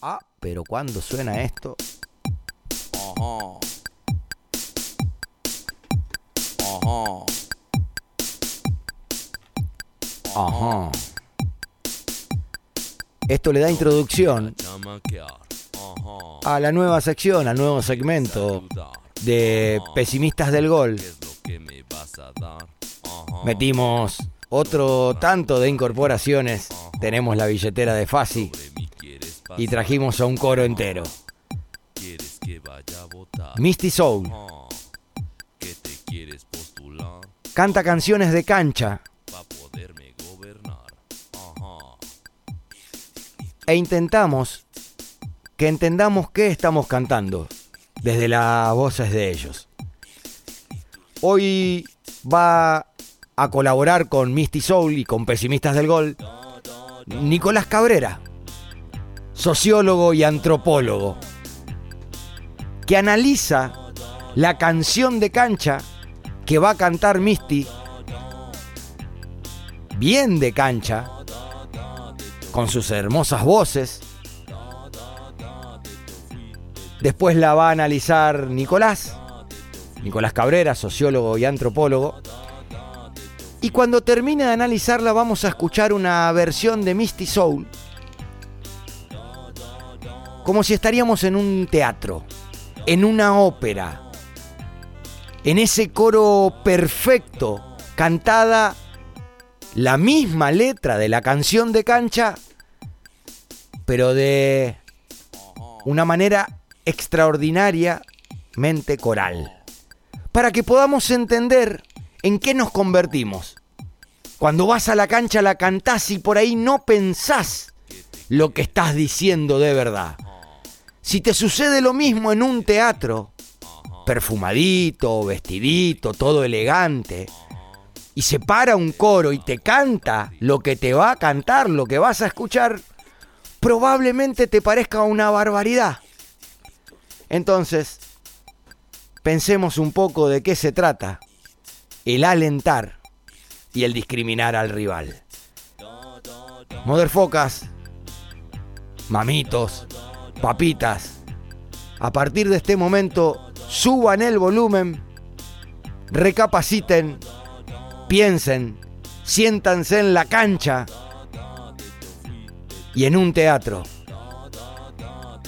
Ah, pero cuando suena esto. Ajá. Ajá. Ajá. Esto le da introducción a la nueva sección, al nuevo segmento de Pesimistas del Gol. Metimos otro tanto de incorporaciones. Tenemos la billetera de Fasi y trajimos a un coro entero. Misty Soul Ajá. ¿Qué te quieres postular? canta canciones de cancha e intentamos que entendamos qué estamos cantando desde las voces de ellos. Hoy va a colaborar con Misty Soul y con Pesimistas del Gol Nicolás Cabrera, sociólogo y antropólogo, que analiza la canción de cancha que va a cantar Misty, bien de cancha, con sus hermosas voces. Después la va a analizar Nicolás, Nicolás Cabrera, sociólogo y antropólogo. Y cuando termine de analizarla vamos a escuchar una versión de Misty Soul. Como si estaríamos en un teatro, en una ópera, en ese coro perfecto, cantada la misma letra de la canción de cancha, pero de una manera extraordinariamente coral. Para que podamos entender en qué nos convertimos. Cuando vas a la cancha la cantás y por ahí no pensás lo que estás diciendo de verdad. Si te sucede lo mismo en un teatro, perfumadito, vestidito, todo elegante, y se para un coro y te canta lo que te va a cantar, lo que vas a escuchar, probablemente te parezca una barbaridad. Entonces, pensemos un poco de qué se trata el alentar y el discriminar al rival. Motherfocas, mamitos, papitas, a partir de este momento suban el volumen, recapaciten, piensen, siéntanse en la cancha y en un teatro.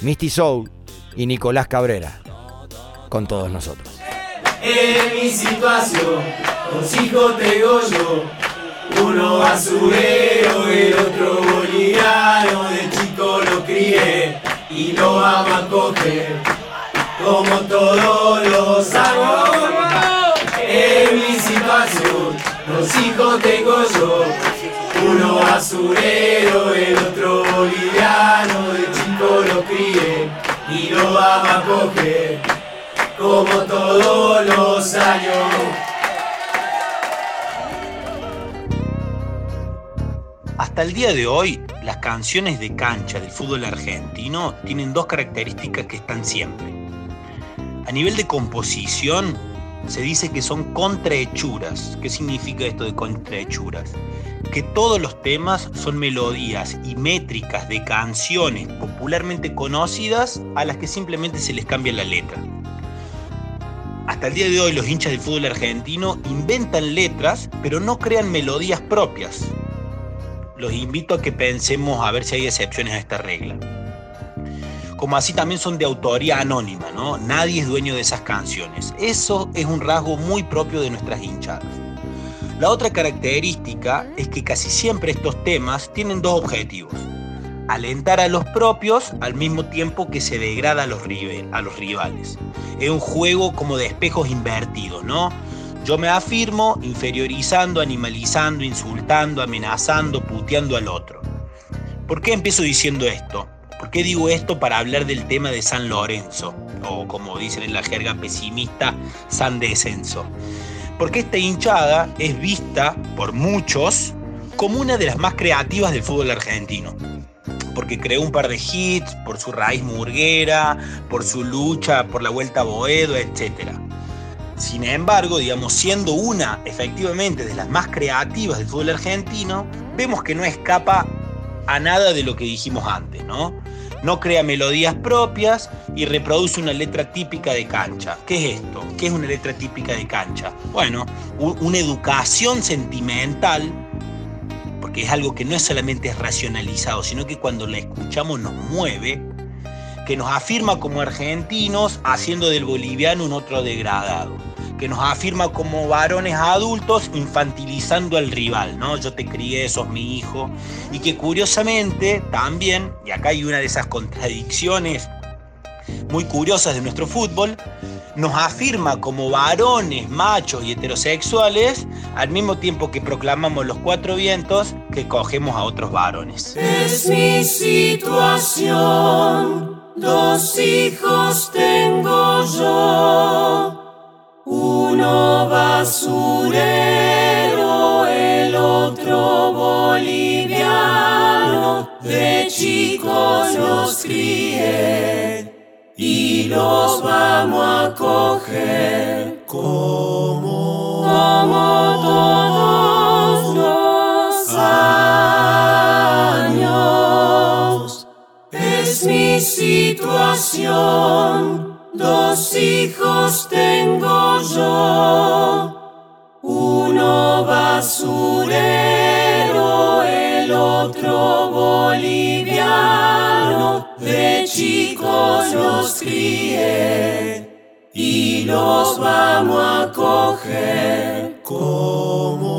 Misty Soul y Nicolás Cabrera con todos nosotros. En mi situación, uno el otro boliviano, de chico lo y lo vamos a como todos los años. En mi situación, dos hijos tengo yo, uno basurero, el otro boliviano, de chico lo crié y lo vamos a como todos los años. Hasta el día de hoy, las canciones de cancha del fútbol argentino tienen dos características que están siempre. A nivel de composición, se dice que son contrahechuras. ¿Qué significa esto de contrahechuras? Que todos los temas son melodías y métricas de canciones popularmente conocidas a las que simplemente se les cambia la letra. Hasta el día de hoy los hinchas del fútbol argentino inventan letras, pero no crean melodías propias. Los invito a que pensemos a ver si hay excepciones a esta regla. Como así también son de autoría anónima, ¿no? Nadie es dueño de esas canciones. Eso es un rasgo muy propio de nuestras hinchadas. La otra característica es que casi siempre estos temas tienen dos objetivos. Alentar a los propios al mismo tiempo que se degrada a los, a los rivales. Es un juego como de espejos invertidos, ¿no? Yo me afirmo inferiorizando, animalizando, insultando, amenazando, puteando al otro. ¿Por qué empiezo diciendo esto? ¿Por qué digo esto para hablar del tema de San Lorenzo? O como dicen en la jerga pesimista, San Descenso. Porque esta hinchada es vista por muchos como una de las más creativas del fútbol argentino. Porque creó un par de hits, por su raíz murguera, por su lucha por la vuelta a Boedo, etc. Sin embargo, digamos, siendo una efectivamente de las más creativas del fútbol argentino, vemos que no escapa a nada de lo que dijimos antes, ¿no? no crea melodías propias y reproduce una letra típica de cancha. ¿Qué es esto? ¿Qué es una letra típica de cancha? Bueno, una educación sentimental, porque es algo que no es solamente racionalizado, sino que cuando la escuchamos nos mueve, que nos afirma como argentinos haciendo del boliviano un otro degradado que nos afirma como varones adultos infantilizando al rival, ¿no? Yo te crié, sos mi hijo. Y que curiosamente también, y acá hay una de esas contradicciones muy curiosas de nuestro fútbol, nos afirma como varones, machos y heterosexuales, al mismo tiempo que proclamamos los cuatro vientos que cogemos a otros varones. Es mi situación, dos hijos tengo yo uno basurero, el otro boliviano, de chicos los crié y los vamos a coger como, como todos los años. Es mi situación Dos hijos tengo yo, uno basurero, el otro boliviano, de chicos los crié y los vamos a coger. Como,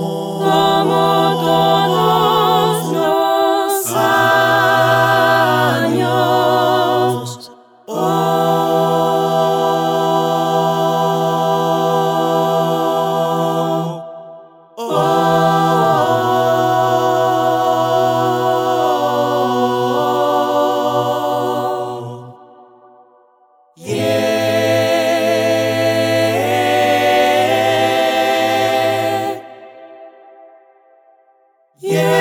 Yeah.